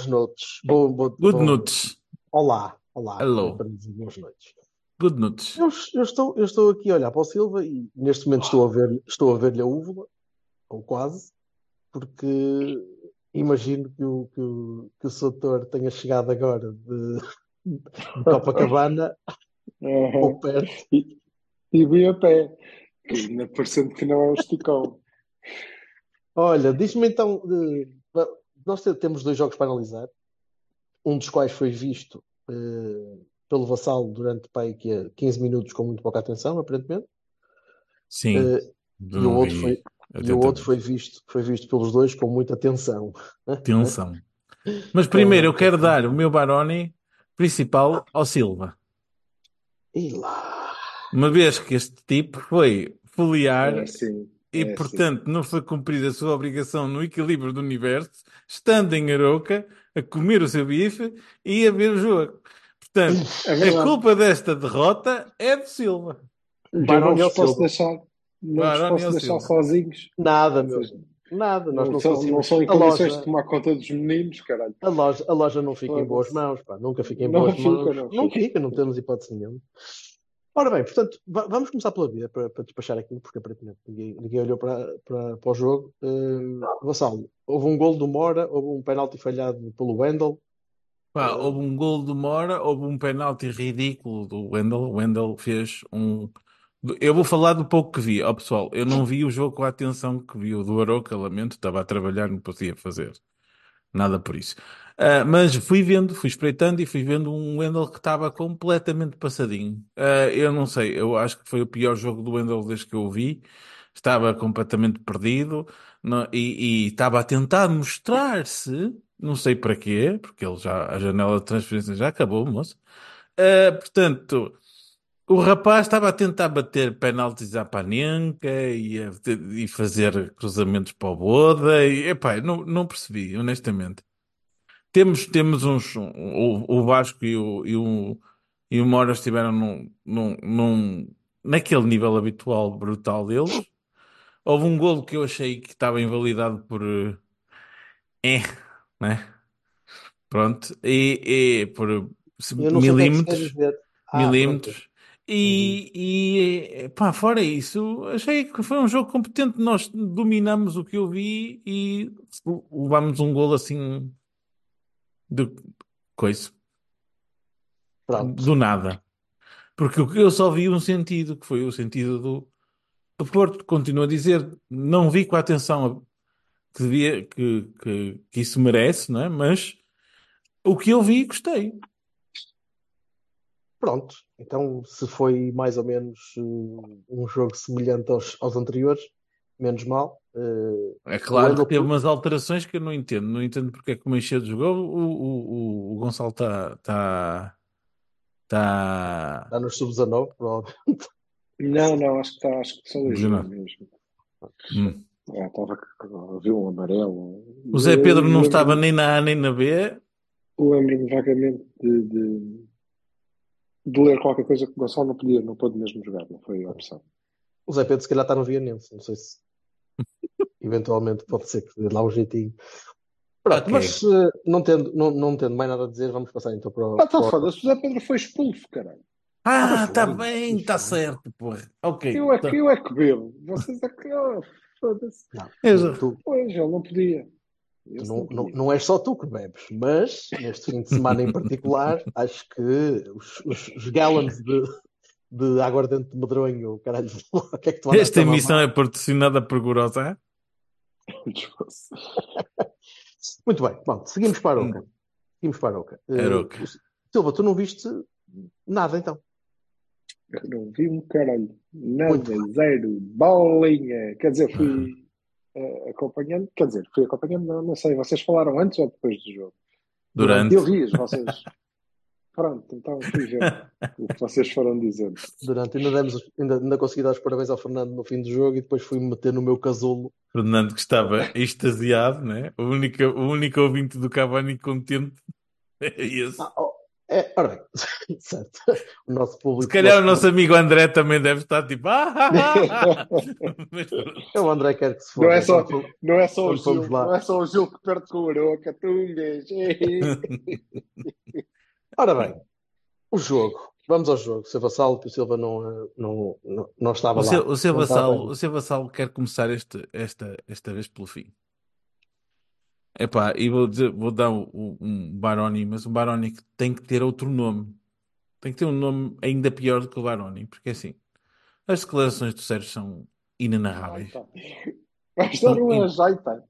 Boas noites. Bo, bo, Good bo- nuts. Olá, olá. Hello. Boas noites. Good nuts. Eu, eu estou, eu estou aqui a olhar para o Silva e neste momento estou a ver, estou a ver-lhe a úvula, ou quase, porque imagino que o, que o, que o Soutor tenha chegado agora de, de Copacabana ou perto. E, e vi a pé, que ainda parecendo que não é um esticão. Olha, diz-me então, eh, nós te- temos dois jogos para analisar, um dos quais foi visto eh, pelo Vassalo durante pá, aí, que é 15 minutos com muito pouca atenção, aparentemente. Sim. Eh, e o outro foi, e o atentamente. outro foi visto, foi visto pelos dois com muita atenção. Atenção. Mas primeiro eu quero dar o meu Baroni principal ao Silva. E lá. Uma vez que este tipo foi foliar É assim. E, é portanto, não foi cumprir a sua obrigação no equilíbrio do universo, estando em Aroca, a comer o seu bife e a ver o jogo. Portanto, É a culpa desta derrota é do Silva. Baroni não posso Silva. deixar, não posso deixar Silva. sozinhos. Nada, meu. seja, Nada. Nós não, não são, não conseguimos. são em A condições loja, de tomar conta dos meninos, caralho. a loja, a loja não fica em boas mãos, pá. Nunca fica em Não boas fica, mãos. não Não fica. fica, não temos hipótese nenhuma. Ora bem, portanto, va- vamos começar pela vida para, para despachar aquilo, porque aparentemente ninguém, ninguém olhou para, para, para o jogo. Uh, Vassalo, houve um gol do Mora, houve um penalti falhado pelo Wendel. Pá, houve um gol de Mora, houve um penalti ridículo do Wendel. O Wendel fez um. Eu vou falar do pouco que vi, ó pessoal. Eu não vi o jogo com a atenção que vi o do Aroca, lamento, estava a trabalhar, não podia fazer nada por isso. Ah, mas fui vendo, fui espreitando e fui vendo um Wendel que estava completamente passadinho. Ah, eu não sei, eu acho que foi o pior jogo do Wendel desde que eu vi. Estava completamente perdido não- e, estava a tentar mostrar-se, não sei para quê, porque ele já, a janela de transferência já acabou, moço. Ah, portanto, o rapaz estava a tentar bater penaltis à Panenka e, a- e fazer cruzamentos para o Boda e, epá, não, não percebi, honestamente. Temos, temos uns, o, o Vasco e o, e o, e o Mora estiveram num, num, num, naquele nível habitual brutal deles. Houve um golo que eu achei que estava invalidado por eh, é, né? Pronto, e, e por é milímetros. Ah, milímetros. E, e pá, fora isso, achei que foi um jogo competente. Nós dominamos o que eu vi e levámos um golo assim de coisa, pronto. Do nada. Porque o que eu só vi um sentido, que foi o sentido do, do Porto. Continuo a dizer, não vi com a atenção que, devia, que, que, que isso merece, não é? Mas o que eu vi, gostei. Pronto. Então, se foi mais ou menos uh, um jogo semelhante aos, aos anteriores, menos mal. Uh, É claro Wendel- que teve umas alterações que eu não entendo. Não entendo porque é que o Meixedo jogou. O, o, o, o Gonçalo está. Tá, tá, está nos sub-19, provavelmente. Não, não, acho que, tá, acho que são jogos mesmo. Hum. É, estava a ver um amarelo. O Zé Pedro não estava nem na A nem na B. Lembro-me vagamente de, de, de ler qualquer coisa que o Gonçalo não podia, não pôde mesmo jogar, não foi a opção. O Zé Pedro, se calhar, está no Vianense. Não sei se. Eventualmente pode ser que dê lá um jeitinho. Pronto, Ok. mas uh, não tendo, não, não tendo mais nada a dizer, vamos passar então para o. Ah, tá foda-se, o Zé Pedro foi expulso, caralho. Ah, está foi. bem, está certo, porra. Ok. Eu é tá. que, eu é que bebo. Vocês é que. Oh, foda-se. Não, Exato. tu, Pois, ele não podia. Esse não, não não, és só tu que bebes, mas neste fim de semana em particular, acho que os, os, os gallons de, de aguardente de medronho, caralho, o que é que tu Esta emissão é patrocinada por Gorosa. Muito bem, bom, seguimos para a Oca. Seguimos para a Oca. Eh, Aroca. Silva, tu não viste nada então? Eu não vi um caralho. Nada, zero, bolinha. Quer dizer, fui eh, acompanhando. Quer dizer, fui acompanhando, não, não sei. Vocês falaram antes ou depois do jogo? Durante. Eu vi vocês. Pronto, então fui o que vocês foram dizendo. Durante, ainda, demos, ainda, ainda consegui dar os parabéns ao Fernando no fim do jogo e depois fui-me meter no meu casulo. Fernando que estava extasiado, né? O único, o único ouvinte do Cavani contente é esse. Ah, oh, é, ora bem, certo. O nosso público. Se calhar o nosso amigo André também deve estar tipo. Ah, ah, ah, ah. É o André quer que se foda. Não é só, não é só, o, Gil, não é só o Gil que perde com o Aroca, tungas. Ora bem, o jogo. Vamos ao jogo. Silva Salo, que o Silva não, eh, não, não, não estava O lá. o seu vassalo, o seu vassalo quer começar este, esta, esta vez pelo fim. Epá, e vou dizer, vou dar um, um Baroni, mas um Baroni que tem que ter outro nome. Tem que ter um nome ainda pior do que o Baroni, porque assim, as declarações do Sérgio são inenarráveis. Vais dar um ajeita.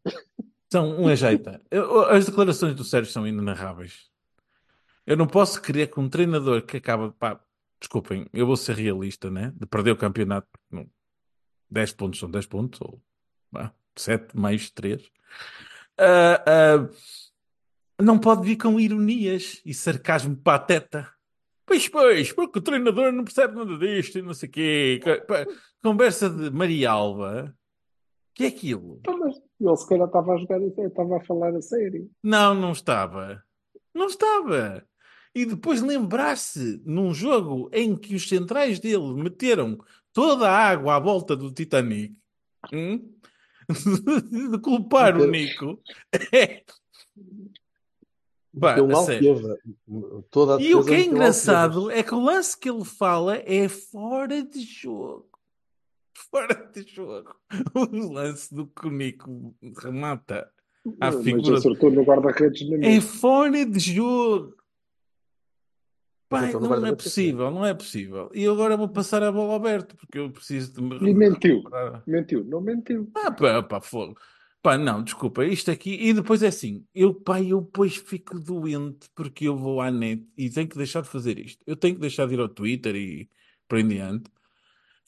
São um ajeita. As declarações do Sérgio são inenarráveis. Eu não posso crer que um treinador que acaba, pá, desculpem, eu vou ser realista, né? De perder o campeonato, não, 10 pontos são 10 pontos, ou vá, 7 mais 3. não pode vir com ironias e sarcasmo pateta. Pois, pois, porque o treinador não percebe nada disto e não sei o quê. Pá, Conversa de Maria Alva. que é aquilo? Então, mas ele se calhar estava a jogar, estava a falar a sério. Não, não estava. Não estava. E depois lembrar-se num jogo em que os centrais dele meteram toda a água à volta do Titanic hum? de culpar o Nico. É. A sério. Alqueva. Toda a E o que é engraçado é que o lance que ele fala é fora de jogo. Fora de jogo. O lance do que o Nico remata à Mas figura acertou no guarda-redes É fora de jogo. Pai, não é possível, não é possível. E agora vou passar a bola aberta, porque eu preciso de me E mentiu. Mentiu, não mentiu. Ah, pá, pá, fogo. Pá, não, desculpa, isto aqui. E depois é assim, eu, pá, eu depois fico doente porque eu vou à net e tenho que deixar de fazer isto. Eu tenho que deixar de ir ao Twitter e por aí em diante.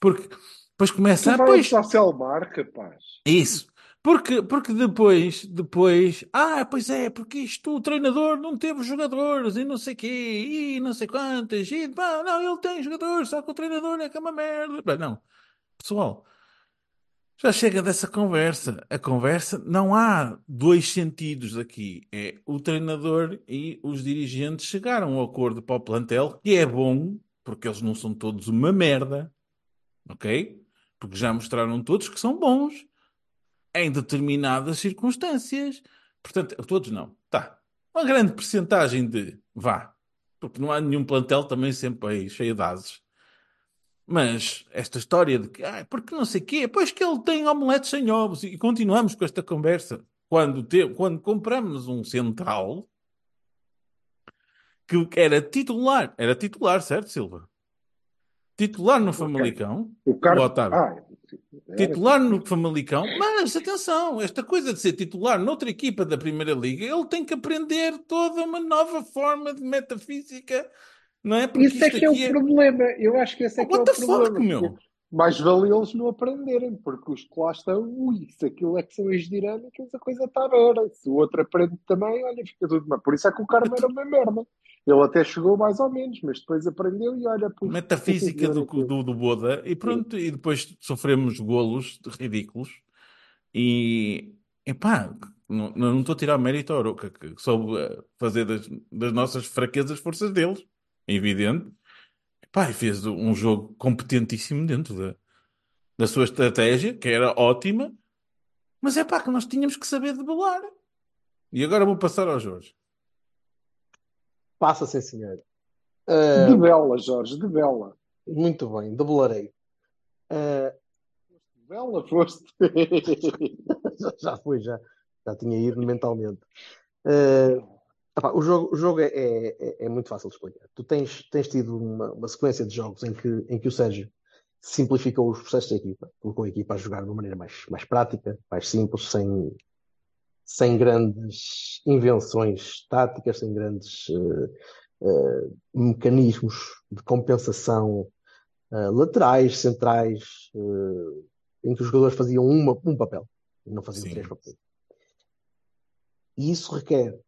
Porque depois começa Tu a. vai Pois, ao Selmar, rapaz. isso. Porque, porque depois, depois, ah, pois é, porque isto o treinador não teve jogadores e não sei quê, e não sei quantas, e pá, não, ele tem jogadores, só que o treinador é que é uma merda. Não, pessoal, já chega dessa conversa. A conversa, não há dois sentidos aqui. É o treinador e os dirigentes chegaram a um acordo para o plantel, que é bom, porque eles não são todos uma merda, ok? Porque já mostraram todos que são bons em determinadas circunstâncias. Portanto, todos não. Tá. Uma grande percentagem de vá. Porque não há nenhum plantel também sempre aí cheio de ases. Mas esta história de que, ah, porque não sei o quê, pois que ele tem omeletes sem ovos, e continuamos com esta conversa. Quando, te, quando compramos um central que era titular, era titular, certo, Silva? Titular no Famalicão, O Carlos. Otávio. Ah, titular no Famalicão, mas atenção, esta coisa de ser titular noutra equipa da Primeira Liga, ele tem que aprender toda uma nova forma de metafísica, não é? Porque Isso é que é o aqui problema. Eu acho que esse é que é o the fuck, problema. meu? Mais vale eles não aprenderem, porque os que lá estão, ui, se aquilo é que são as dinâmicas, a coisa está vera. Se o outro aprende também, olha, fica tudo mal. Por isso é que o Carmo era uma merda. Ele até chegou mais ou menos, mas depois aprendeu e olha, puf, metafísica do, do, do Boda, e pronto, e depois sofremos golos ridículos, e epá, não, não estou a tirar mérito ao Aroca, que soube eh, fazer das, das nossas fraquezas forças deles, é evidente. Epá, e fez um jogo competentíssimo dentro da, da sua estratégia, que era ótima, mas é pá, que nós tínhamos que saber debelar. E agora vou passar ao Jorge. Passa, sim, senhor. Ah, De bela, Jorge, de bela. muito bem, debelarei. Ah, De bela foste. já, já fui, já, já tinha ido mentalmente. Ah, epá, o jogo, o jogo é, é, é muito fácil de explicar. Tu tens, tens tido uma, uma sequência de jogos em que, em que o Sérgio simplificou os processos da equipa, colocou a equipa a jogar de uma maneira mais, mais prática, mais simples, sem, sem grandes invenções táticas, sem grandes eh, eh, mecanismos de compensação uh, laterais, centrais, uh, em que os jogadores faziam uma, um papel, não faziam Sim. três papéis. E isso requer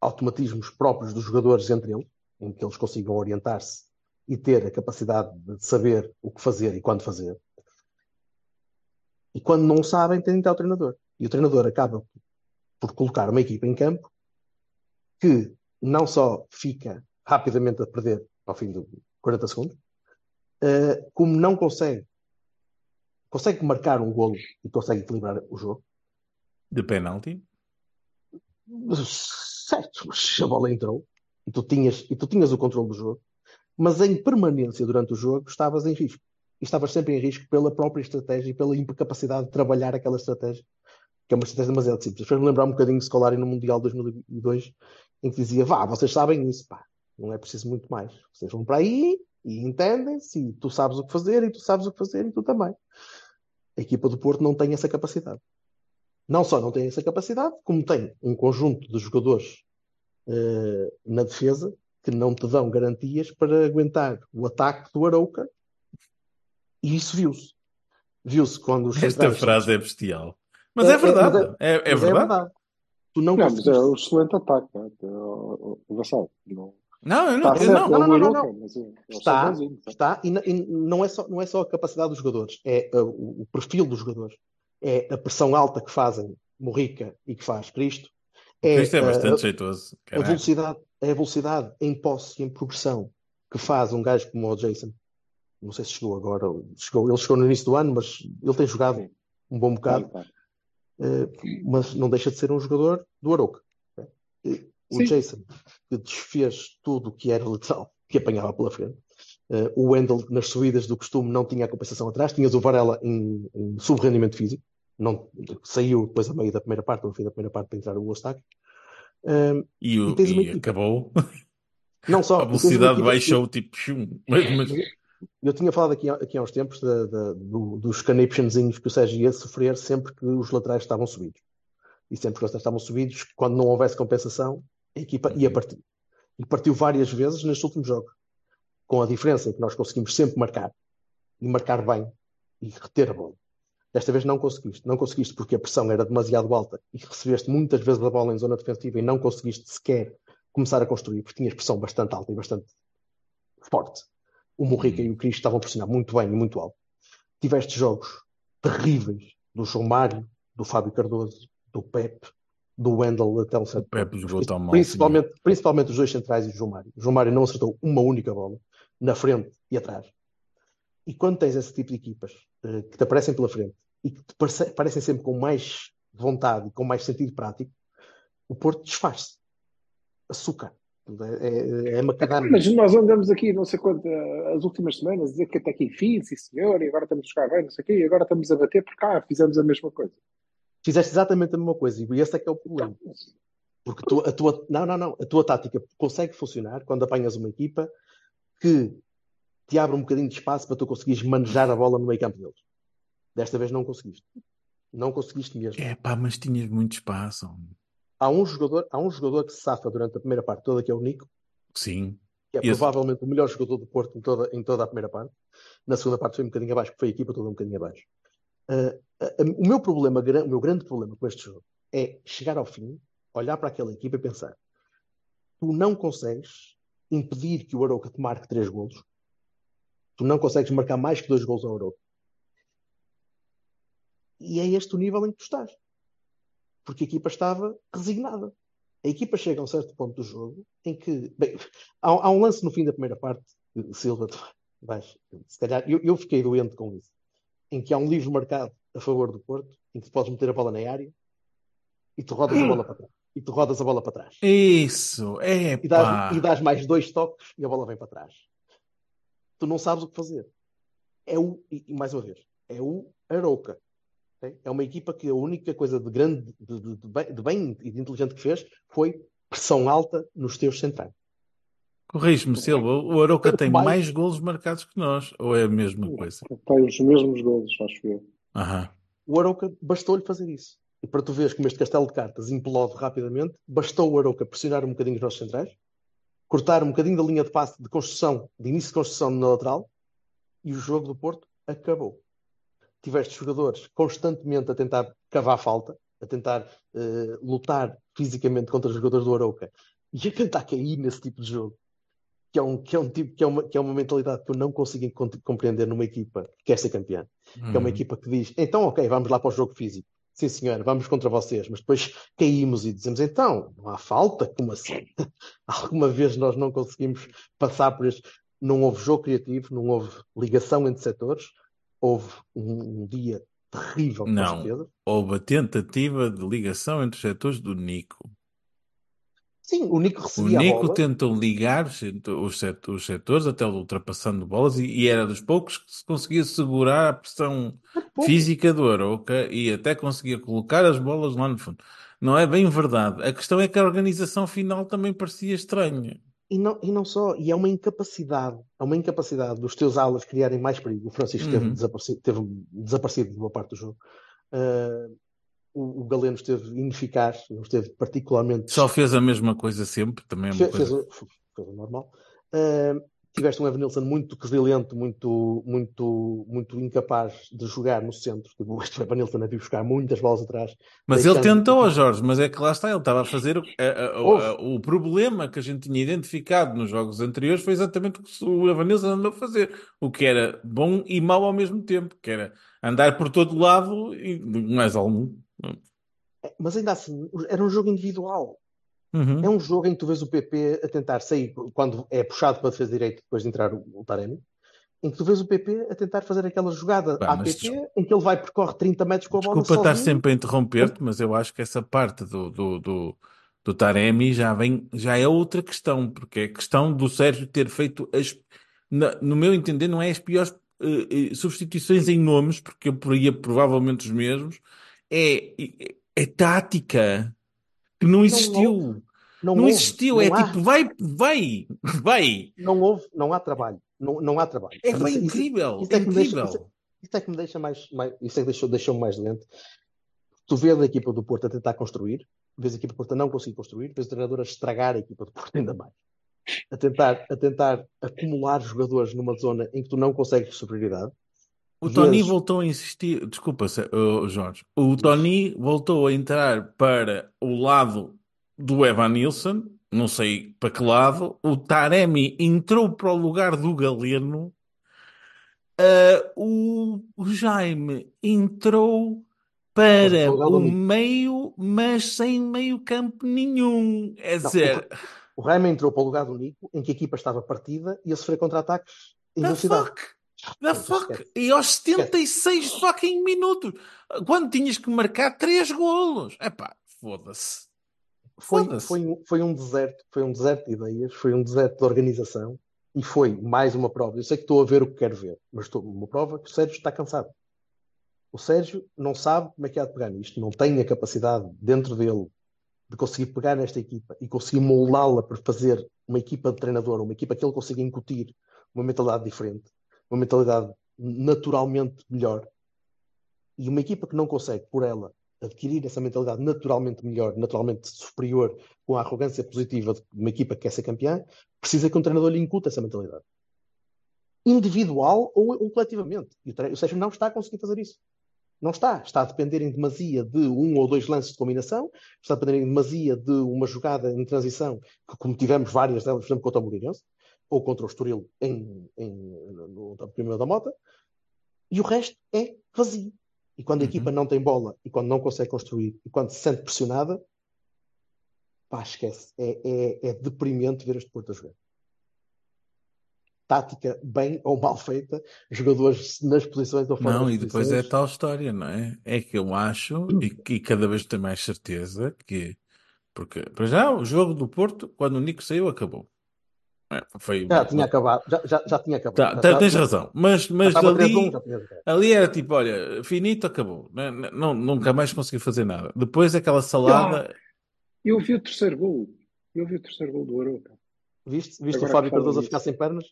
automatismos próprios dos jogadores entre eles, em que eles consigam orientar-se e ter a capacidade de saber o que fazer e quando fazer. E quando não sabem, têm de ter o treinador. E o treinador acaba por colocar uma equipa em campo que não só fica rapidamente a perder ao fim de 40 segundos, uh, como não consegue consegue marcar um golo e consegue equilibrar o jogo. De penalti? Certo, mas a bola entrou e tu tinhas, e tu tinhas o controle do jogo, mas em permanência durante o jogo estavas em risco. E estavas sempre em risco pela própria estratégia e pela incapacidade de trabalhar aquela estratégia, que é uma estratégia demasiado simples. Fez-me lembrar um bocadinho de Scolari no Mundial 2002, em que dizia: vá, vocês sabem isso, pá, não é preciso muito mais. Vocês vão para aí e entendem-se, e tu sabes o que fazer, e tu sabes o que fazer, e tu também. A equipa do Porto não tem essa capacidade. Não só não tem essa capacidade, como tem um conjunto de jogadores uh, na defesa que não te dão garantias para aguentar o ataque do Arouca. E isso viu-se. Viu-se quando os Esta frase é bestial. Mas é, é verdade. É, é, é, verdade. verdade. Tu não, não mas é um excelente ataque. É? O Vassal. Não... Não, eu não, está eu não. não, não, não, não, não. Está, está e, e, não, é só, não é só a capacidade dos jogadores, é o, o, perfil dos jogadores. É a pressão alta que fazem Morrica e que faz Cristo. É, Cristo é bastante a, jeitoso. A velocidade, é a velocidade em posse e em progressão que faz um gajo como o Jason. Não sei se chegou agora, chegou, ele chegou no início do ano, mas ele tem jogado um bom bocado. Uh, mas não deixa de ser um jogador do Aroca o Sim. Jason, que desfez tudo o que era letal, que apanhava pela frente. Uh, o Wendell, nas subidas do costume, não tinha a compensação atrás. Tinhas o Varela em, em sub-rendimento físico. Não, saiu depois a meio da primeira parte, no fim da primeira parte, para entrar o Ostaque. Uh, e, o, e, e acabou. Não só. A velocidade baixou, tipo. Mas, mas... Eu tinha falado aqui, aqui há uns tempos de, de, do, dos conniptionzinhos que o Sérgio ia sofrer sempre que os laterais estavam subidos. E sempre que os laterais estavam subidos, quando não houvesse compensação, a equipa ia partir. E partiu várias vezes nestes últimos jogos. Com a diferença em que nós conseguimos sempre marcar. E marcar bem. E reter a bola. Desta vez não conseguiste. Não conseguiste porque a pressão era demasiado alta e recebeste muitas vezes a bola em zona defensiva e não conseguiste sequer começar a construir, porque tinhas pressão bastante alta e bastante forte. O Morrica e o Cristo estavam a pressionar muito bem e muito alto. Tiveste jogos terríveis do João Mário, do Fábio Cardoso, do Pepe, do Wendell até certo Pepe jogou tão mal. Principalmente, principalmente os dois centrais e o João Mário. O João Mário não acertou uma única bola na frente e atrás. E quando tens esse tipo de equipas uh, que te aparecem pela frente e que te parece, parecem sempre com mais vontade e com mais sentido prático, o Porto desfaz-se. Açúcar. É, é, é macadâmia. Mas nós andamos aqui, não sei quanto, as últimas semanas, a dizer que até que enfim, sim senhor, e agora estamos a jogar bem, não sei o quê, e agora estamos a bater porque ah, fizemos a mesma coisa fizeste exatamente a mesma coisa e esse é que é o problema. Porque tu, a tua, não, não, não, a tua tática consegue funcionar quando apanhas uma equipa que te abre um bocadinho de espaço para tu conseguires manejar a bola no meio campo deles. Desta vez não conseguiste. Não conseguiste mesmo. É pá, mas tinhas muito espaço. Há um jogador, há um jogador que se safa durante a primeira parte toda, que é o Nico. Sim. Que é Esse... provavelmente o melhor jogador do Porto em toda, em toda a primeira parte. Na segunda parte foi um bocadinho abaixo, porque foi a equipa toda um bocadinho abaixo. Uh, uh, o meu problema, o meu grande problema com este jogo é chegar ao fim, olhar para aquela equipa e pensar: tu não consegues impedir que o Arouca te marque três golos, tu não consegues marcar mais que dois golos ao Arouca. E é este o nível em que tu estás. Porque a equipa estava resignada. A equipa chega a um certo ponto do jogo em que. Bem, há, há um lance no fim da primeira parte, Silva, tu vais, se calhar, eu, eu fiquei doente com isso em que há um livro marcado a favor do Porto, em que tu podes meter a bola na área e tu rodas a bola para trás. E tu rodas a bola para trás. Isso, é e dás, e dás mais dois toques e a bola vem para trás. Tu não sabes o que fazer. É o, e, mais uma vez, é o Arouca. É uma equipa que a única coisa de grande, de, de, de bem e de inteligente que fez foi pressão alta nos teus centrais. Corrige-me, Silva, o Aroca tem mais... mais golos marcados que nós, ou é a mesma coisa? Tem os mesmos golos, acho eu. Aham. O Aroca bastou-lhe fazer isso. E para tu veres como este castelo de cartas implode rapidamente, bastou o Aroca pressionar um bocadinho os nossos centrais, cortar um bocadinho da linha de passe de construção, de início de construção na lateral, E o jogo do Porto acabou. Tiveste jogadores constantemente a tentar cavar falta, a tentar eh, lutar fisicamente contra os jogadores do Arouca e a tentar cair nesse tipo de jogo. Que é, um, que, é um tipo, que, é uma, que é uma mentalidade que eu não consigo compreender numa equipa que quer ser campeã. Que é uma Uhum. equipa que diz: então, ok, vamos lá para o jogo físico. Sim, senhora, vamos contra vocês. Mas depois caímos e dizemos: então, não há falta? Como assim? Alguma vez nós não conseguimos passar por este. Não houve jogo criativo, não houve ligação entre setores, houve um, um dia terrível, Não. certeza. Houve a tentativa de ligação entre os setores do Nico. Sim, o Nico O recebia a Nico tentou ligar os os set- os setores até ultrapassando bolas e, e era dos poucos que se conseguia segurar a pressão física do Arouca e até conseguia colocar as bolas lá no fundo. Não é bem verdade. A questão é que a organização final também parecia estranha. E não, e não só, e é uma incapacidade, é uma incapacidade dos teus alas criarem mais perigo. O Francisco Uhum. teve, desaparecido, teve desaparecido de boa parte do jogo. Ah, o, o Galeno esteve ineficaz, não esteve particularmente. Só fez a mesma coisa sempre, também é uma Fe- fez, coisa. o- fez normal. Ah, tiveste um Evanilson muito resiliente, muito, muito, muito incapaz de jogar no centro. Tipo, O Evanilson a vir buscar muitas bolas atrás. Mas ele tentou, Jorge, mas é que lá está, ele estava a fazer o, a- a- a- o problema que a gente tinha identificado nos jogos anteriores foi exatamente o que o Evanilson andou a fazer, o que era bom e mau ao mesmo tempo, que era andar por todo lado e mais algum. Mas ainda assim, era um jogo individual. Uhum. É um jogo em que tu vês o PP a tentar sair quando é puxado para a defesa direito depois de entrar o, o Taremi, em que tu vês o PP a tentar fazer aquela jogada Pá, à PP em que ele vai percorre 30 metros com a bola Desculpa estar sempre a interromper-te, mas eu acho que essa parte do, do, do, do Taremi já vem, já é outra questão, porque é a questão do Sérgio ter feito as, na- no meu entender, não é as piores eh, substituições em nomes, porque eu poria provavelmente os mesmos, é, é, é tática que não existiu. Não, Não houve, existiu, não é há, tipo, vai, vai, vai. não houve, não há trabalho, não, não há trabalho. É isso- incrível, isso é que me deixa- incrível. Isso é que me deixa mais, mais isso é que deixou, deixou-me mais doente. Tu vês a equipa do Porto a tentar construir, vês a equipa do Porto a não conseguir construir, vês o treinador a estragar a equipa do Porto ainda mais. A tentar, a tentar acumular jogadores numa zona em que tu não consegues superioridade. O Tony voltou a insistir, desculpa, oh, Jorge. O Tony voltou a entrar para o lado do Evan Nilsson, não sei para que lado. O Taremi entrou para o lugar do Galeno. Ah, o, Jaime entrou para o meio, mas sem meio campo nenhum. É Não, dizer, O Raima entrou para o lugar do Nico, em que a equipa estava partida e a sofrer contra-ataques em The velocidade. fuck? The fuck? E aos 76 fucking minutos, quando tinhas que marcar 3 golos. Epá, foda-se. Foi, Foda-se. foi, um, foi um deserto, foi um deserto de ideias, foi um deserto de organização e foi mais uma prova. Eu sei que estou a ver o que quero ver, mas estou uma prova que o Sérgio está cansado. O Sérgio não sabe como é que há de pegar nisto, não tem a capacidade dentro dele de conseguir pegar nesta equipa e conseguir moldá-la para fazer uma equipa de treinador, uma equipa que ele consiga incutir uma mentalidade diferente, uma mentalidade naturalmente melhor. E uma equipa que não consegue, por ela, adquirir essa mentalidade naturalmente melhor, naturalmente superior, com a arrogância positiva de uma equipa que quer ser campeã, precisa que um treinador lhe incute essa mentalidade. Individual ou, ou coletivamente. E o, o Sérgio não está a conseguir fazer isso. Não está. Está a depender em demasia de um ou dois lances de combinação, está a depender em demasia de uma jogada em transição, que, como tivemos várias delas, por exemplo, contra o Moreirense, ou contra o Estoril em, em, no, no primeiro da Mota, e o resto é vazio. E quando a Uhum. equipa não tem bola, e quando não consegue construir, e quando se sente pressionada, pá, esquece. É, é, é deprimente ver este Porto a jogar. Tática bem ou mal feita, jogadores nas posições ou fora Não, e depois é posições. tal história, não é? É que eu acho, e, e cada vez tenho mais certeza, que. Porque, para já, o jogo do Porto, quando o Nico saiu, acabou. É, foi, Já tinha acabado. Já, já, já tinha acabado. Tá, Já- tá, tens já- razão, mas, mas estava 3 a 1, ali, ali era tipo, olha, finito, acabou. Não, não- nunca mais consegui fazer nada. Depois aquela salada. Eu vi o terceiro gol. Eu vi o terceiro gol do Arouca. Viste, viste o Agora Fábio que falam Cardoso a ficar sem pernas?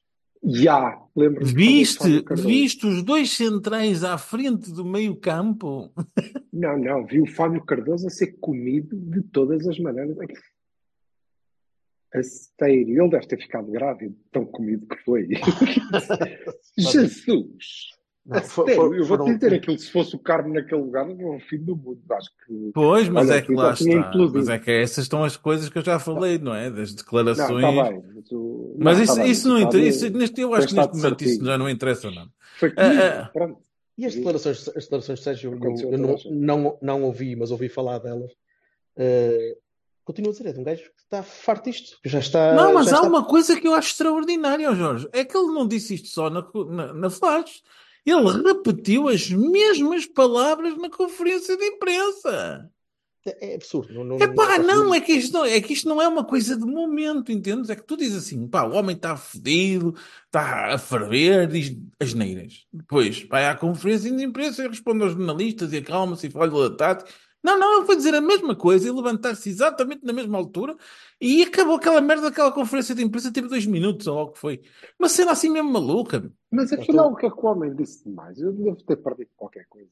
Já, lembro-me. Viste, viste os dois centrais à frente do meio campo? Não, não, vi o Fábio Cardoso a ser comido de todas as maneiras. A sério, ele deve ter ficado grávido, tão comido que foi. Jesus! Não, A for- sério, for- eu vou foram- te dizer aquilo, se fosse o Carmo naquele lugar, era o fim do mundo. Acho que. Pois, mas Olha, é que lá está. Mas é que essas estão as coisas que eu já falei, não é? Das Não, declarações. está bem. Mas, o- Mas não, isso, tá bem, isso não mas interessa. Neste, eu acho que neste momento isso certinho. já não interessa nada. Foi Ah, comigo, ah. E as declarações, as declarações de Sérgio, eu, eu não, não, não ouvi, mas ouvi falar delas. Eh, continuo a dizer, é de um gajo que está farto disto, que já está. Não, mas há está- uma coisa que eu acho extraordinária, Jorge. É que ele não disse isto só na, na, na Flash. Ele repetiu as mesmas palavras na conferência de imprensa. É absurdo. Não, não, Epá, não- não, é que, isto não, é que isto não é uma coisa de momento, entendes? É que tu dizes assim, pá, o homem está fedido, está a ferver, diz asneiras. Depois vai à conferência de imprensa e responde aos jornalistas e acalma-se e fala da tática. Não, não, ele foi dizer a mesma coisa e levantar-se exatamente na mesma altura e acabou aquela merda daquela conferência de imprensa, teve dois minutos ou logo que foi. Uma cena assim mesmo maluca. Mas afinal, o que é que o homem disse demais? Eu devo ter perdido qualquer coisa.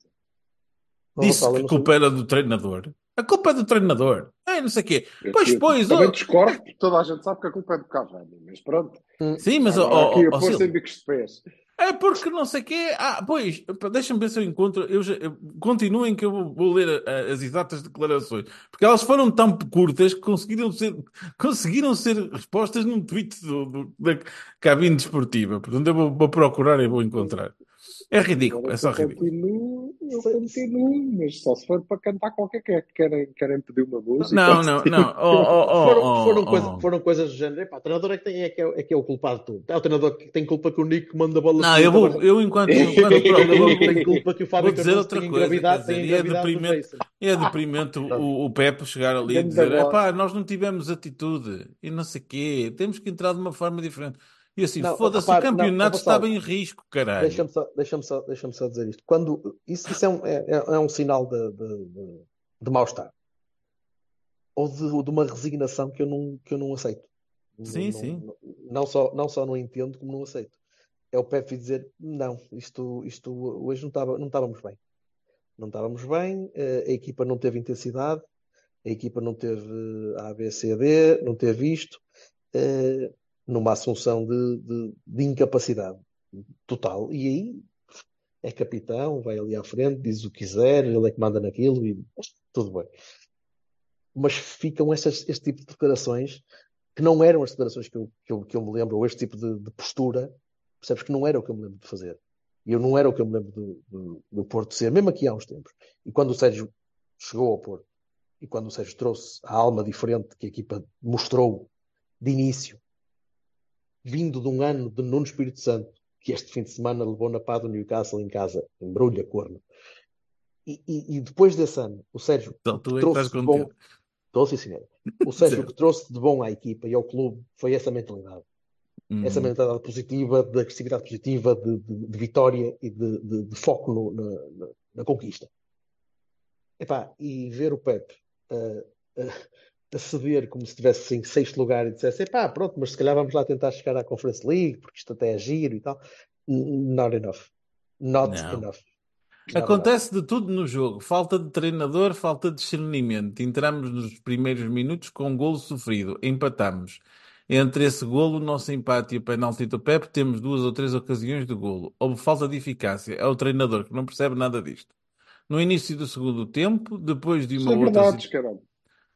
não Disse que a culpa era do treinador. A culpa é do treinador. Ai, não sei o quê. Eu- Pois, eu pois, Também ó- discordo, toda a gente sabe que a culpa é do Cavani, mas pronto. Sim, mas Agora aqui a ó, É porque não sei o quê. Ah, pois, deixa-me ver se eu encontro. Eu já, eu- continuem que eu vou, vou ler a- a- as exatas declarações. Porque elas foram tão curtas que conseguiram ser, conseguiram ser respostas num tweet do, do- da cabine desportiva. Portanto, eu vou, vou procurar e vou encontrar. É ridículo, Agora é só ridículo. continuo, eu continuo, mas só se for para cantar qualquer que querem, querem pedir uma música. Não, não, não. Oh, oh, oh, Foram, oh, foram, oh. coisa- foram coisas do género. Epá, o treinador é que, tem, é, que é, é que é o culpado de tudo. É o treinador que tem culpa que o Nico manda a bola Não, eu o vou, eu enquanto, enquanto O treinador tem culpa que o Fábio Vou dizer outra tenha coisa, dizer, e é do deprimente. É deprimente o, o, o Pepe chegar ali e dizer: epá, nós não tivemos atitude e não sei quê, temos que entrar de uma forma diferente. E assim, Não, foda-se, o não, campeonato Vassal, estava em risco, caralho. Deixa-me só, deixa só, deixa só dizer isto. Quando, isso isso é, um, é, é- é um sinal de, de, de, de mal-estar. Ou de, de uma resignação que eu não, que eu não aceito. Não- Sim, não, sim. Não, não só, não só não entendo, como não aceito. É o Pepe dizer, não, isto, isto hoje não, estava, não estávamos bem. Não estávamos bem, eh, a equipa não teve intensidade, a equipa não teve A, B, C, D, não teve isto, eh, numa assunção de, de, de incapacidade total. E aí é capitão, vai ali à frente, diz o que quiser, ele é que manda naquilo e tudo bem. Mas ficam estas, este tipo de declarações que não eram as declarações que eu, que eu, que eu me lembro, ou este tipo de, de postura, percebes que não era o que eu me lembro de fazer. E eu não era o que eu me lembro do, do, do Porto ser, mesmo aqui há uns tempos. E quando o Sérgio chegou ao Porto, e quando o Sérgio trouxe a alma diferente que a equipa mostrou de início, vindo de um ano de Nuno Espírito Santo, que este fim de semana levou na pá do Newcastle em casa, embrulha corno. E, e, e depois desse ano, o Sérgio Então, tu é trouxe de bom. sim, senhor. O Sérgio que trouxe de bom à equipa e ao clube foi essa mentalidade. Uhum. Essa mentalidade positiva, de agressividade positiva, de, de- de vitória e de, de- foco no- na, na- na conquista. Epá, e ver o Pepe ah, ah, a ceder como se estivesse em sexto lugar e dissesse: epá, pronto, mas se calhar vamos lá tentar chegar à Conference League, porque isto até é giro e tal. Not enough. Not Não. enough. Acontece de tudo no jogo. Falta de treinador, falta de discernimento. Entramos nos primeiros minutos com um golo sofrido. Empatamos. Entre esse golo, o nosso empate e o penalti do Pepe, temos duas ou três ocasiões de golo. Houve falta de eficácia. É o treinador que não percebe nada disto. No início do segundo tempo, depois de uma é outra... verdade, caralho.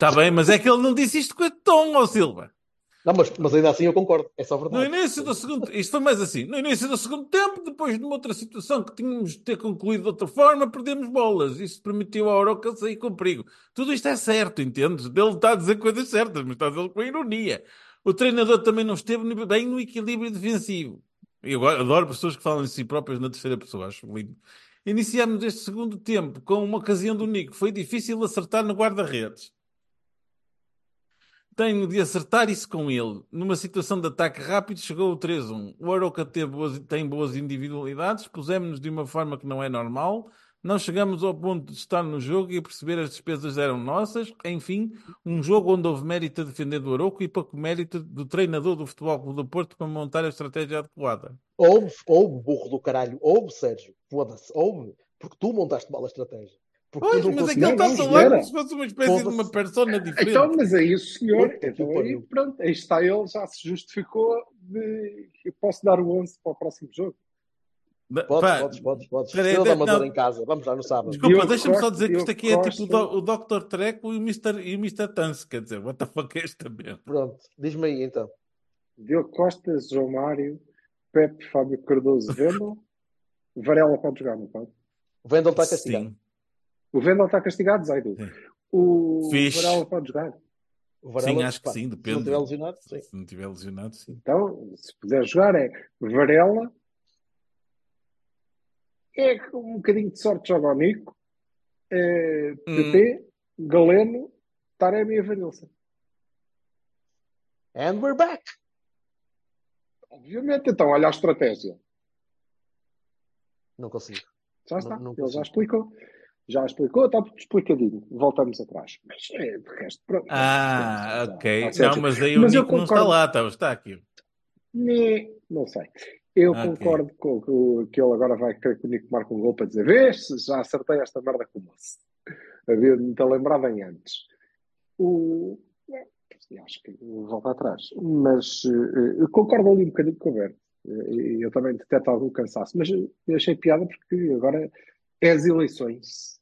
Está bem, mas é que ele não disse isto com tom, ó Silva. Não, mas, mas ainda assim eu concordo. É só No verdade. início do segundo, isto foi mais assim, no início do segundo tempo, depois de uma outra situação que tínhamos de ter concluído de outra forma, perdemos bolas. Isso permitiu ao Oroca sair com perigo. Tudo isto é certo, entendes? Ele está a dizer coisas certas, mas está a dizer com ironia. O treinador também não esteve no- bem no equilíbrio defensivo. Eu adoro pessoas que falam de si próprias na terceira pessoa, acho lindo. Iniciámos este segundo tempo com uma ocasião do Nico. Foi difícil acertar no guarda-redes. Tenho de acertar isso com ele. Numa situação de ataque rápido, chegou o 3-1. O Aroca boas- tem boas individualidades, pusemos-nos de uma forma que não é normal, não chegamos ao ponto de estar no jogo e perceber as despesas eram nossas. Enfim, um jogo onde houve mérito a defender do Aroco e pouco mérito do treinador do Futebol Clube do Porto para montar a estratégia adequada. Houve, houve burro do caralho, houve, Sérgio, foda-se, houve, porque tu montaste mal a estratégia. Porque Pois, mas aquele Não, não, está a falar como se fosse uma espécie de uma persona diferente. Então, mas aí o senhor, Puta então aí, pronto, aí está ele, já se justificou de eu posso dar o 11 para o próximo jogo. Podes, pá, podes, podes, podes. Peraí, Estrela da. Amadora em casa. Vamos lá no sábado. Desculpa, deixa-me só dizer que isto aqui é tipo o, Costa- Do- o Dr. Treco e o Mr. e o Mr. Tance, quer dizer, what the fuck é esta merda? Pronto, diz-me aí então. Diogo Costa, João Mário, Pepe, Fábio Cardoso, Vendel. Varela pode jogar, não pode? O Vendel está castigado. Sim. O Vendel está castigado, Zaidu. O Fixe. Varela pode jogar. O Varela, Sim, acho que pá, sim, Se não depende. estiver lesionado, sim. Se não estiver lesionado, sim. Então, se puder jogar, é Varela. É um bocadinho de sorte joga o Nico. É, PP, Galeno, Taremi e Vanilson. And we're back. Obviamente, então, olha a estratégia. Não consigo. Já está. Não- não Ele já consigo. explicou. Já explicou, está explicadinho. Voltamos atrás. Mas é, de resto, pronto. Ah, ok. já- já- Não, mas aí Mas o eu Nico não está concordo. lá, está, está aqui. Né, Não sei. Eu Ok. concordo com, com que ele agora vai querer que o Nico marque um gol para dizer: Vês, já acertei esta merda com o moço. Havia de me ter lembrado em antes. O... é, Acho que vou voltar atrás. Mas eu concordo ali um bocadinho com o Berto. Eu também deteto algum cansaço. Mas eu achei piada porque agora é as eleições.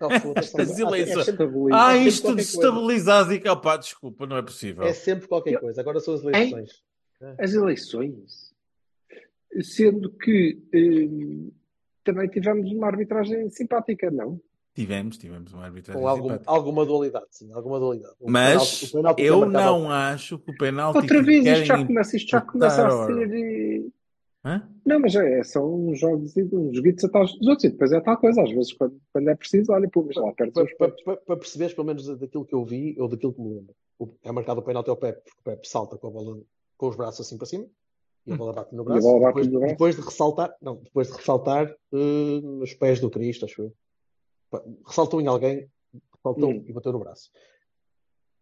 Não, Ah, eleições. É sempre, Estabiliza. Ah, sempre isto qualquer coisa. destabiliza a zica. Pá, desculpa, não é possível. é sempre qualquer coisa. Agora são as eleições. as eleições, sendo que eh, também tivemos uma arbitragem simpática, não? Tivemos, tivemos uma arbitragem Com algum, alguma dualidade, sim. Alguma dualidade. O Mas penalti- penalti eu é não acho que o penalti Outra vez, isto já começa, isto já começa a ser. Hã? Não, mas é, são uns jogos e uns joguitos atrás dos outros, e depois é tal coisa. Às vezes, quando, quando é preciso, olha, pô, mas lá perto Para, para, para, para perceberes, pelo menos daquilo que eu vi ou daquilo que me lembro, o- é marcado o penalti ao Pepe, porque o Pepe salta com a bola com os braços assim para cima e a bola bate no braço. bate depois, no braço. depois de ressaltar, não, depois de ressaltar eh, nos pés do Cristo, acho eu. Ressaltou em alguém, ressaltou Hum. e bateu no braço.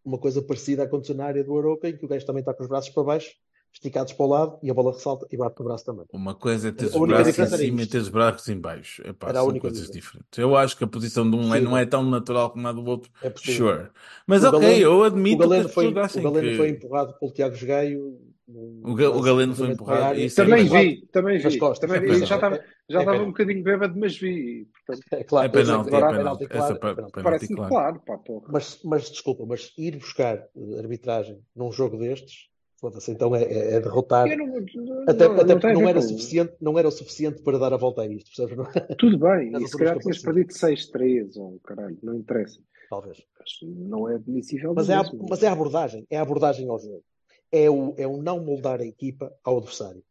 Uma coisa parecida aconteceu na área do Aroca, em que o gajo também está com os braços para baixo, esticados para o lado, e a bola ressalta e bate no braço também. Uma coisa é ter os braços em cima e ter os braços em baixo. Epá, Era a são única coisas diferença. diferentes. Eu acho que a posição de um é- Sim. não é tão natural como a do outro. É possível. Sure. Mas O ok, Galeno- eu O admito Galeno que foi, o Galeno que... foi empurrado pelo Tiago Jogaio. O Ga- o Galeno foi empurrado, isso é Também verdade. vi, também vi. costas. Também É vi. Já estava É- já é estava um penalti. bocadinho bêbado, mas vi. Portanto, É claro, É penalti, é penalti. é parece-me claro. claro, pá, porra. Mas, mas desculpa, mas ir buscar arbitragem num jogo destes, foda-se, então é, é- é derrotar. Eu não, não, Até, não, até não porque não era, suficiente, não era o suficiente para dar a volta a isto, percebes? É? Tudo bem, e se calhar as tinhas perdido 6-3 ou caralho, não interessa. Talvez. Mas não é admissível Mas é, a, mesmo. mas é a abordagem, é a abordagem ao jogo. É o, é o não moldar a equipa ao adversário.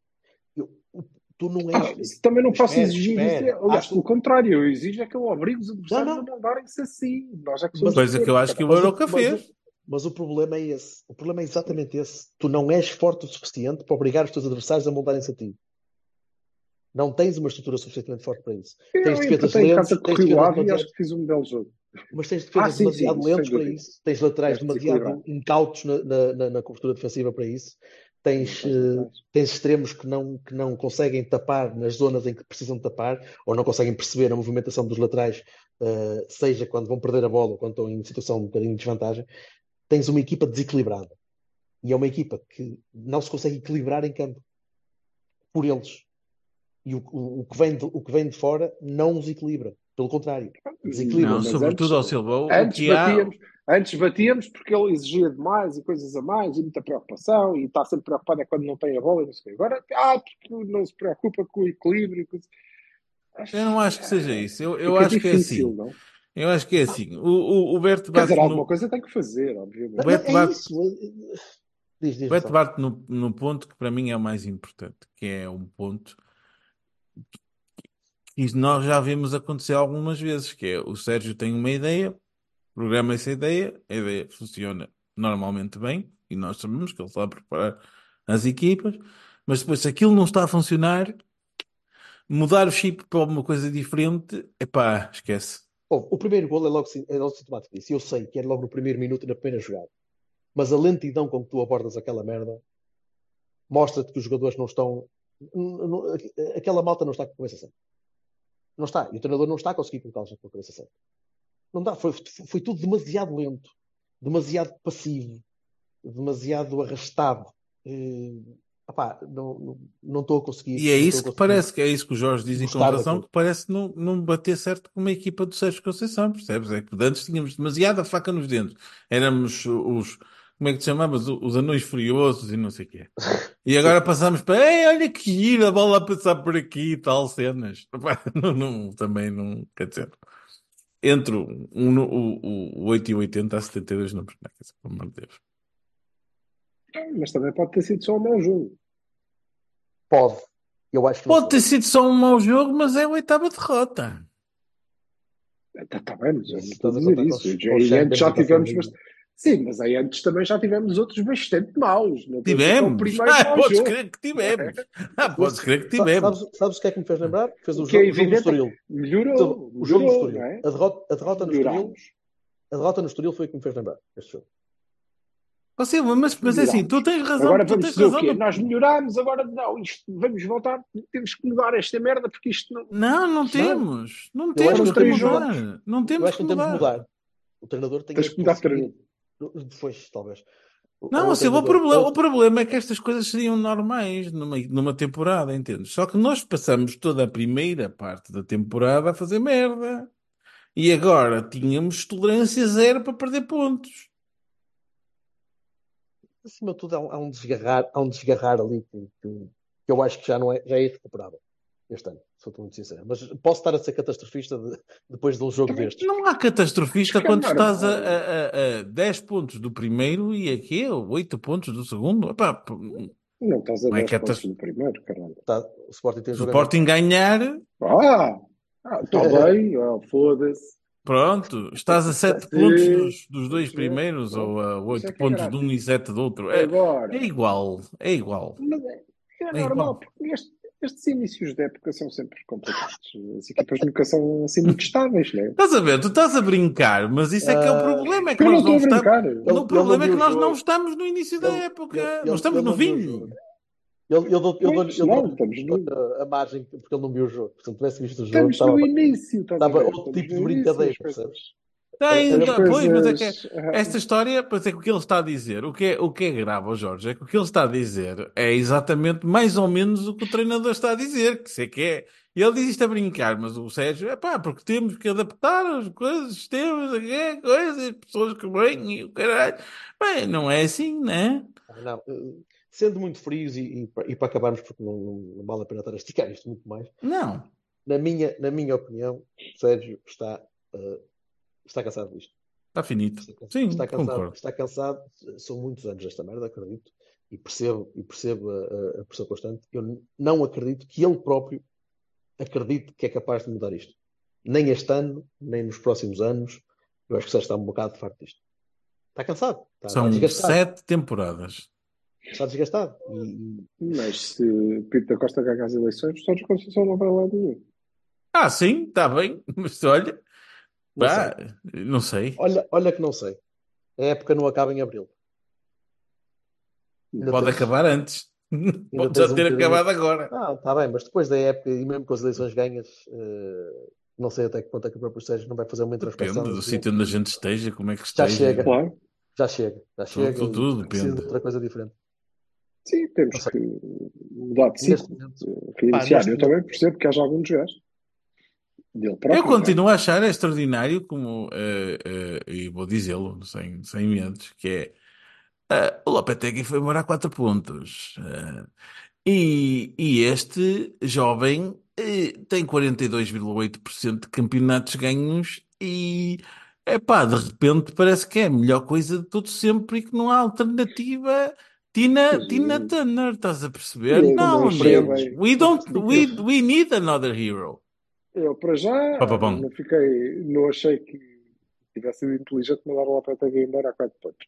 Eu- tu não Ah, és. isso também não posso Espera, exigir espera. isso. Aliás, Ah, contrário, eu exijo é que eu obrigo os adversários Não, não. a não darem-se assim. Nós é que somos Coisa que eu acho que o Mas Aroca mas o- problema é esse. O problema é exatamente esse. Tu não és forte o suficiente para obrigar os teus adversários a moldarem-se a ti. Não tens uma estrutura suficientemente forte para isso. Eu Tens defesas lentas, tens com o defesas Ave e acho que fiz um belo jogo. mas tens defesas Ah, sim, sim, demasiado sem lentos para dúvida. isso. Tens laterais demasiado incautos na, na, na- na cobertura defensiva para isso. Tens, eh, tens extremos que não, que não conseguem tapar nas zonas em que precisam tapar ou não conseguem perceber a movimentação dos laterais, eh, seja quando vão perder a bola ou quando estão em situação de um bocadinho de desvantagem. Tens uma equipa desequilibrada. E é uma equipa que não se consegue equilibrar em campo por eles. E o, o, o que vem de, o que vem de fora não os equilibra. Pelo contrário, desequilibra. Não, mas sobretudo ao antes- Silva. O Antes há... batíamos, antes batíamos porque ele exigia demais e coisas a mais e muita preocupação e está sempre preocupado é quando não tem a bola e não sei. Agora, ah, porque não se preocupa com o equilíbrio. Eu não acho que seja isso. Eu, eu acho que é difícil, assim. não? Eu acho que é assim. O, o, o Berto Quer dizer, alguma no, coisa tem que fazer, obviamente. Não, Beto é bate- isso. Diz, diz, o Beto bate no, no ponto que para mim é o mais importante, que é um ponto que nós já vimos acontecer algumas vezes, que é o Sérgio tem uma ideia, programa essa ideia, a ideia funciona normalmente bem, e nós sabemos que ele está a preparar as equipas, mas depois se aquilo não está a funcionar, mudar o chip para alguma coisa diferente, epá, esquece. Bom, o primeiro gol é logo, é logo sintomático disso. Eu sei que é logo no primeiro minuto na primeira jogada. Mas a lentidão com que tu abordas aquela merda mostra-te que os jogadores não estão. Aquela malta não está com a cabeça certa. Não está. E o treinador não está a conseguir colocá-los com a cabeça certa. Não dá, foi, foi tudo demasiado lento, demasiado passivo, demasiado arrastado. Eh, não não- não estou a conseguir. E é não isso que parece, que é isso que o Jorge diz e com Gostar razão, daquilo. que parece não, não bater certo com uma equipa do Sérgio Conceição, percebes? É que antes tínhamos demasiada faca nos dentes. Éramos os, como é que te chamavas? Os anões furiosos e não sei o quê. E agora passamos para, ei, olha que gira, a bola a passar por aqui e tal, cenas. Epá, não, não, também não, quer dizer, entre o, o, o 8 e o 80 a 72 não, quer dizer, pelo amor de Deus. Mas também pode ter sido só um mau jogo. Pode. Eu acho Pode foi. ter sido só um mau jogo, mas é a oitava derrota. Está tá bem, mas eu não estou a dizer isso. E antes já tivemos. Sim, mas aí antes também já tivemos outros bastante maus. Não é Tivemos. primeiro Ah, podes jogo. crer que tivemos. Ah, podes crer que tivemos. sabes, sabes o que é que me fez lembrar? Fez o O que é jogo, o jogo evidente é Estoril. melhorou. O jogo Melhorou, Estoril. não é? A derrota, a derrota no Estoril. A derrota no Estoril foi o que me fez lembrar este jogo. Ó Silva, mas, mas é assim, tu tens razão, Agora tu vamos tens dizer o razão. quê? no- Nós melhorámos, agora não, isto, vamos voltar, temos que mudar esta merda porque isto não. Não, não temos. Não acho temos que não mudar. Não temos que não mudar. mudar. O treinador tem Tens que mudar de treinador. Depois, talvez. O- Não, Silva, o problema, o problema é que estas coisas seriam normais numa, numa temporada, entendes? Só que nós passamos toda a primeira parte da temporada a fazer merda. E agora tínhamos tolerância zero para perder pontos. Acima de tudo, há um, há um desgarrar, há um desgarrar ali que, que- que eu acho que já não é, já é irrecuperável este ano, sou muito sincero. Mas posso estar a ser catastrofista de- depois de um jogo destes. Não há catastrofista é quando estás a, a, a, a 10 pontos do primeiro e aqui 8 pontos do segundo. Epá, Não estás a Não é 10 que é pontos tas- no primeiro, caralho. Tá, o Sporting tem o a Sporting ganhar, Ah! Está É. bem, ah, foda-se. Pronto, estás a 7 Sim, pontos dos, dos dois sim. primeiros ou a Isso 8 é é pontos de um e 7 do outro. É, Agora, é igual, é igual. mas é, é É normal, igual. porque este- estes inícios de época são sempre complicados. As equipas nunca são assim muito estáveis, não é? Estás a ver, tu estás a brincar, mas isso é que é o Ah, problema, é que Eu não nós não estou a estamos. O problema não é que nós não estamos no início da época, nós estamos no não Eu, eu dou, eu dou, dou estamos no- a, margem porque ele não viu o jogo. Se não tivesse visto o jogo, Estamos estava, no início, estava outro Estamos tipo de brincadeira, percebes? Tem, tá, pois, mas é que é- ah, esta história, pois é que o que ele está a dizer, o que é, o que é grave, Jorge, é que o que ele está a dizer é exatamente mais ou menos o que o treinador está a dizer, que sei que é. Ele diz isto a brincar, mas o Sérgio, é pá, porque temos que adaptar as coisas, sistemas, aqui, coisas, pessoas que vêm e o caralho. Bem, não é assim, né? Não, eh, sendo muito frios e, e, e para acabarmos, porque não, não, não vale a pena estar a esticar isto muito mais, Não. na minha, na minha opinião, Sérgio está, eh, está cansado disto. Está finito. Está cansado, Sim, está cansado, concordo. está cansado. São muitos anos esta merda, acredito, e percebo, e percebo a, a- pressão constante. Eu não acredito que ele próprio acredite que é capaz de mudar isto. Nem este ano, nem nos próximos anos. Eu acho que Sérgio está um bocado farto disto. Está cansado, está, São sete temporadas. Está desgastado. Mas se Pito da Costa ganhar as eleições, Sérgio Conceição não vai lá nenhum. Ah, sim, está bem, mas olha, não pá, sei. não sei. Olha, olha que não sei. A época não acaba em abril. Ainda Pode tens- acabar antes. Pode já um ter acabado agora. Ah, está bem, mas depois da época e mesmo com as eleições ganhas, eh, não sei até que ponto é que o próprio Sérgio não vai fazer uma Depende introspeção. do sítio onde a gente esteja, como é que Já esteja. chega. Claro. Já chega, já chega. tudo, tudo depende. de outra coisa diferente. Sim, temos que mudar de ciclo, reiniciar. Eu também percebo que haja desgaste. Dele próprio, Eu é? continuo a achar extraordinário, como, eh, eh, e vou dizê-lo sem, sem medos, que é eh, o Lopetegui foi morar 4 pontos. E, e este jovem tem 42,8% de campeonatos ganhos e, epá, de repente parece que é a melhor coisa de todo sempre e que não há alternativa. Tina, Mas, Tina Turner, estás a perceber? eu Não, não we don't, we, we need another hero. Eu, para já, não fiquei, não achei que tivesse sido inteligente mandar o Lopetegui embora a 4 pontos.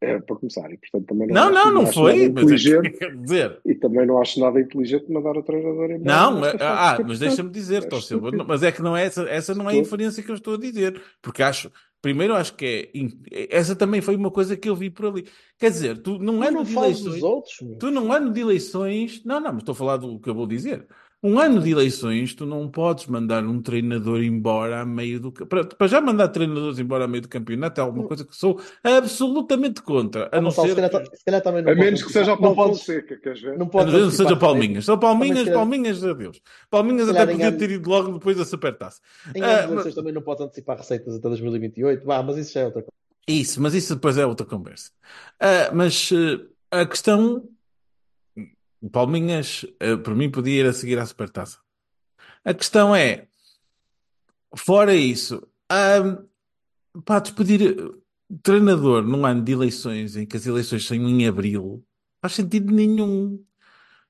É, para começar, e portanto também não, Não, não, não acho foi, mas é que, inteligente quer dizer, e também não acho nada inteligente mandar o treinador embora. não, ah, fase ah, do mas deixa-me dizer, É Silva, não- mas é que não é essa, essa não é a inferência que eu estou a dizer, porque acho, primeiro acho que é, essa também foi uma coisa que eu vi por ali. Quer dizer, tu num Tu ano não de eleições, outros, tu num ano de eleições, não, não, mas estou a falar do que eu vou dizer. Um ano de eleições, tu não podes mandar um treinador embora a meio do. Para, para já mandar treinadores embora a meio do campeonato é alguma coisa que sou absolutamente contra. A Oh, não Gonçalo, ser. se calhar, se calhar também não A menos que seja o Paulo não podes, Fonseca, queres ver? não A podes não seja Palminhas. Só Palminhas, calhar- Palminhas, adeus. Palminhas até podia ano- ter ido logo depois da supertaça. Em Ah, mas- eleições também não podes antecipar receitas até 2028. Vá, mas isso já é outra coisa. Isso, mas isso depois é outra conversa. Ah, mas eh, a questão. O Palminhas, eh, para mim, podia ir a seguir à supertaça. A questão é. Fora isso, ah, pá, despedir eh, treinador num ano de eleições em que as eleições são em abril, faz sentido nenhum.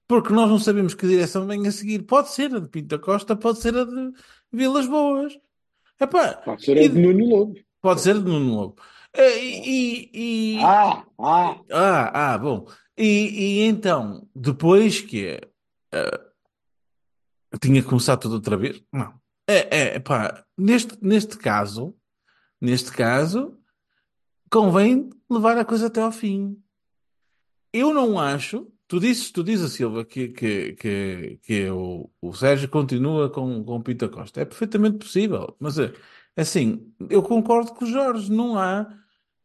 Porque nós não sabemos que direção vem a seguir. Pode ser a de Pinto da Costa, pode ser a de Vilas Boas. Epá, Pode ser a e- de Nuno Lobo. pode ser a de Nuno Lobo. Eh, E, e- e- Ah, ah. ah, ah, bom. E, e então, depois que é, ah, tinha começado tudo outra vez? Não. É, é, pá, neste, neste caso, neste caso, convém levar a coisa até ao fim. Eu não acho. Tu dizes, tu dizes, Silva, que, que, que, que o, o Sérgio continua com, com o Pinto da Costa. É perfeitamente possível. Mas, é, assim, eu concordo com o Jorge. Não há,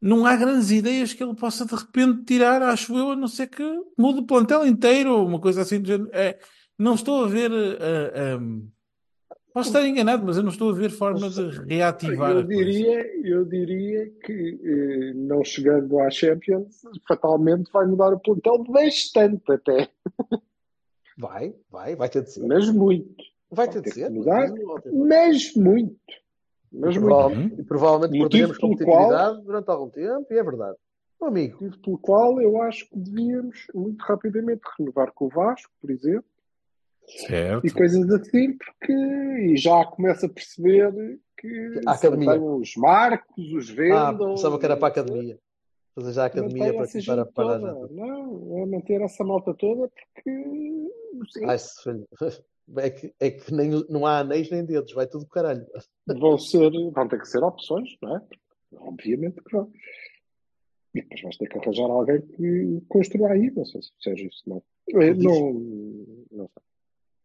não há grandes ideias que ele possa, de repente, tirar, acho eu, a não ser que mude o plantel inteiro ou uma coisa assim. do género. É, não estou a ver. ah, ah, posso estar enganado, mas eu não estou a ver forma de reativar Eu diria, eu diria que eh, não chegando à Champions, fatalmente vai mudar o plantel bastante até, Vai, vai, vai ter de ser. mas muito. Vai vai ter de ter que ser. mudar. Mas muito. Mas E muito. prova- Uhum. e provavelmente pelo competitividade durante algum tempo, e é verdade. Meu amigo, Motivo pelo qual eu acho que devíamos muito rapidamente renovar com o Vasco, por exemplo, Certo. e coisas assim, porque e já começo a perceber que A academia. os Marcos, os ah, Vendel, pensava que era para a academia. Fazer já a academia para essa começar a gente. Não, é manter essa malta toda porque Ai, se. É que, é que nem, não há anéis nem dedos, vai tudo caralho. vão ser, vão ter que ser opções, não é? Obviamente que vão. E depois vais ter que arranjar alguém que construa aí, não sei se seja isso, não. Diz- Não, não sei.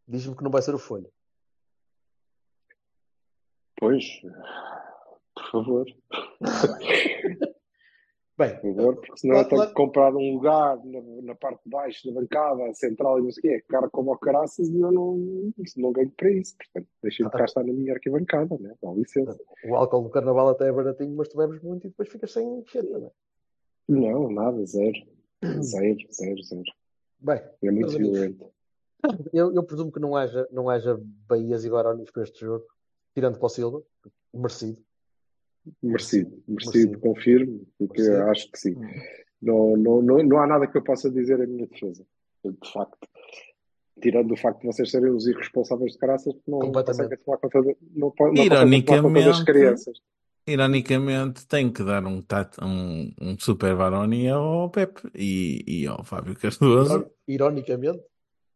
Diz-me que não vai ser o Folha. Pois, por favor, Bem, por favor, porque senão Lá- eu tenho lá- que comprar um lugar na, na parte de baixo da bancada, central e não sei o quê, cara como o caraças e eu não, não ganho para isso. Portanto, deixem de cá estar na minha arquibancada, né? Dá licença. o álcool do carnaval até é baratinho, mas tu bebes muito e depois ficas sem cheta, não é? Não, nada, zero. Zero, zero, zero. Bem, É muito violento. eu, eu presumo que não haja, não haja Bahias e Guaranis para este jogo, tirando para o Silva, merecido. Merecido, merecido, Merecido. confirmo, porque Merecido. acho que sim. Não, não, não, não há nada que eu possa dizer em minha defesa, de facto. Tirando o facto de vocês serem os irresponsáveis de caraças, não Completamente. conseguem tomar conta, de, não, não conta das Ironicamente, crianças. Ironicamente, tem que dar um, tat, um, um super Baroni ao Pepe e, e ao Fábio Cardoso. Iron- Ironicamente,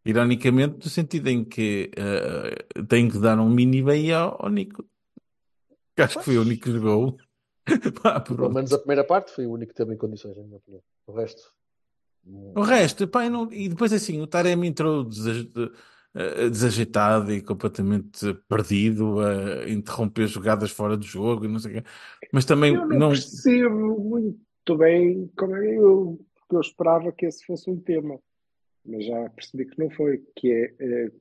Ironicamente, no sentido em que eh, tem que dar um mini Bahia ao, ao Nico. Que acho que foi o único que jogou. Pá, pelo menos a primeira parte foi o único que teve em condições, na minha opinião. O resto. O resto, pá, não- e depois assim, o Taremi entrou desa- de- eh, desajeitado e completamente perdido, a interromper jogadas fora do jogo e não sei o quê. Mas também Eu não, não. percebo muito bem como é eu, porque eu esperava que esse fosse um tema, mas já percebi que não foi, que é eh,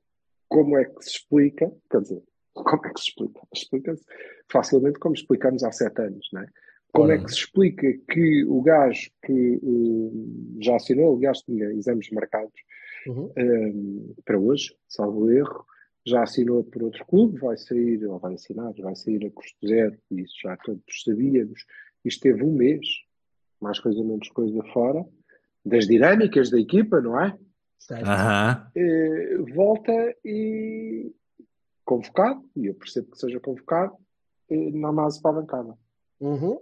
como é que se explica, quer dizer, como é que se explica? Explica-se facilmente como explicamos há sete anos, não é? Como é Ora. que se explica que o gajo que eh, já assinou, aliás, tinha exames marcados Uhum. eh, para hoje, salvo erro, já assinou por outro clube, vai sair, ou vai assinar, vai sair a custo zero, e isso já todos sabíamos. Isto teve um mês, mais coisa menos coisa fora, das dinâmicas da equipa, não é? Certo. Aham. Eh, volta e convocado, e eu percebo que seja convocado, eh, na base para a bancada. Uhum.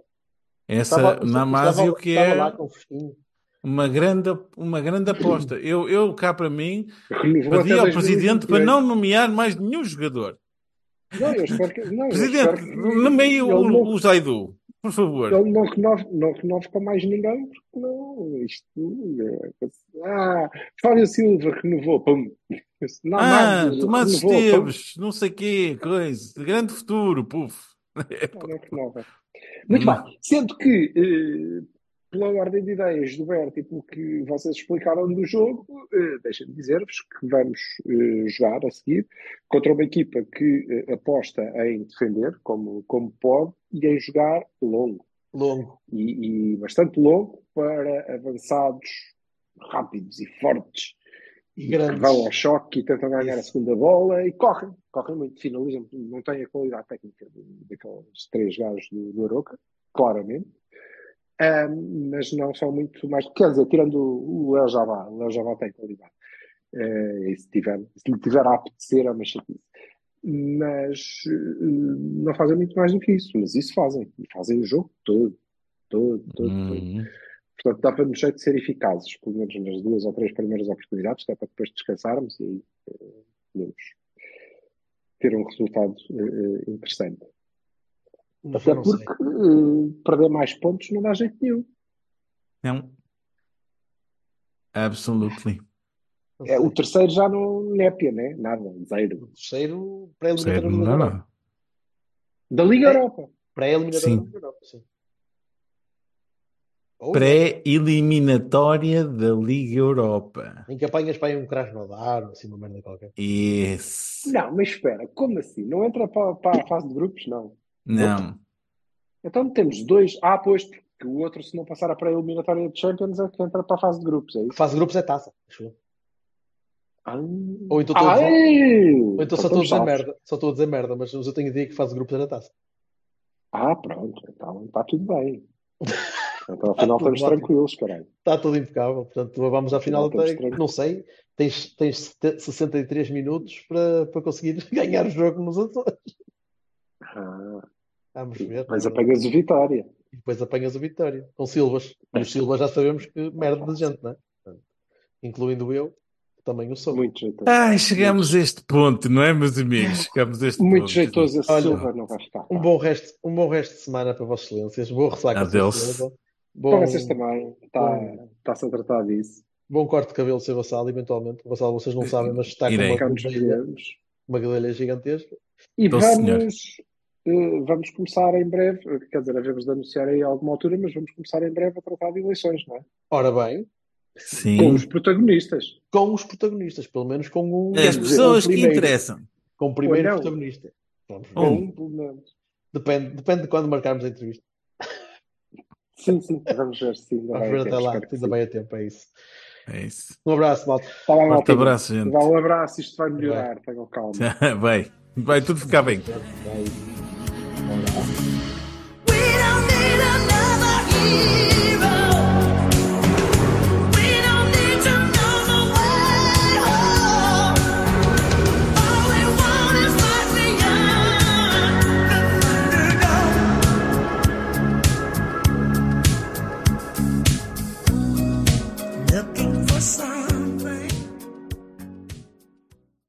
Essa Estava- Namásio que é lá com fresquinho. uma grande, uma grande aposta. Eu, eu cá para mim, Renovou pedi ao presidente 2028. para não nomear mais nenhum jogador. Não, eu espero que. Não, eu Presidente, espero que- nomeie o, o Zaidu. Por favor. Ele não renova, não renova com mais ninguém, porque não, isto. é- Ah, Fábio Silva renovou, pum. Não, Ah, mais, Tomás renovou, pum. Esteves, não sei quê, coisa. De grande futuro, puf. Não, não renova. Muito Não. bem, sendo que, eh, pela ordem de ideias do Berto e pelo que vocês explicaram do jogo, eh, deixem-me dizer-vos que vamos eh, jogar a seguir contra uma equipa que eh, aposta em defender como, como pode e em jogar longo. Longo. e, e bastante longo para avançados rápidos e fortes E e que grandes. vão ao choque e tentam ganhar a Isso. segunda bola e correm, correm muito, finalizam, não têm a qualidade técnica daqueles três gajos do, do Aroca, claramente, Ahm, mas não são muito mais, quer dizer, tirando o o o Javá tem qualidade, Eh, e se, tiver, se lhe tiver a apetecer é uma chatice. Mas eh, não fazem muito mais do que isso, mas isso fazem, e fazem o jogo todo, todo, todo, todo. Hum. Portanto, dá para nos jeito de ser eficazes, pelo menos nas duas ou três primeiras oportunidades, até para depois descansarmos e podemos ter um resultado eh, interessante. Até não sei. porque eh, perder mais pontos não dá jeito nenhum. Não. Absolutely. É, o terceiro já não népia, né? Nada, zero. O terceiro, pré-eliminatório da dá Europa. Da Liga É. Europa. Pré-eliminatório Sim. da Europa, sim. Pré-eliminatória da Liga Europa. em que apanhas para aí um Krasnodar, ou assim, uma merda qualquer. Esse. Não, mas espera, como assim? Não entra para, para a fase de grupos? Não. Não. Então temos dois. Ah, pois, porque o outro, se não passar a pré-eliminatória de Champions, é que entra para a fase de grupos, é A isso? fase de grupos é taça. acho. Ah, Ou então estou a dizer- Ai! Ou então só estou a dizer merda. Só estou a dizer merda, mas eu tenho ideia que fase de grupos era taça. Ah, pronto, então está tudo bem. Então afinal tudo estamos ótimo. tranquilos, caralho. Está tudo impecável. Portanto, vamos à final até, não sei, tens, tens sete- 63 minutos para, para conseguir ganhar o jogo nos Açores. Ah, Vamos ver. depois apanhas o Vitória. E depois apanhas o Vitória. Com Silvas. E os Silvas já sabemos que merda de gente, não é? Incluindo eu, que também o sou. Muito jeitoso. Ai, chegamos a este ponto, não é, meus amigos? Chegamos a este Muito ponto. jeitoso esse Olha, Silva não vai ficar. Um bom resto, um bom resto de semana para Vossas Excelências. Boa ressaca. Adeus. Silva. Para Bom, vocês também. Está- Está-se a tratar disso. bom corte de cabelo, Sr. Vassalo, eventualmente. O Vassalo, vocês não sabem, mas está com uma uma grelha gigantesca. E Então, vamos, eh, vamos começar em breve, eh, quer dizer, havemos de anunciar aí a alguma altura, mas vamos começar em breve a tratar de eleições, não é? Ora bem, Com Sim. os protagonistas. com os protagonistas, pelo menos com um, As dizer, pessoas com o que interessam. com o primeiro protagonista. Vamos ver. Com Um. um, pelo menos. Depende, depende de quando marcarmos a entrevista. Sim, sim, vamos ver se ainda Vamos ver até tempo, lá, ainda vai a tempo, é isso. É isso. Um abraço, malta. Tá bem, Forte abraço, gente. Vá um abraço, isto vai melhorar, tenham calma. Vai. Vai tudo ficar bem. Vai. We don't need another hero.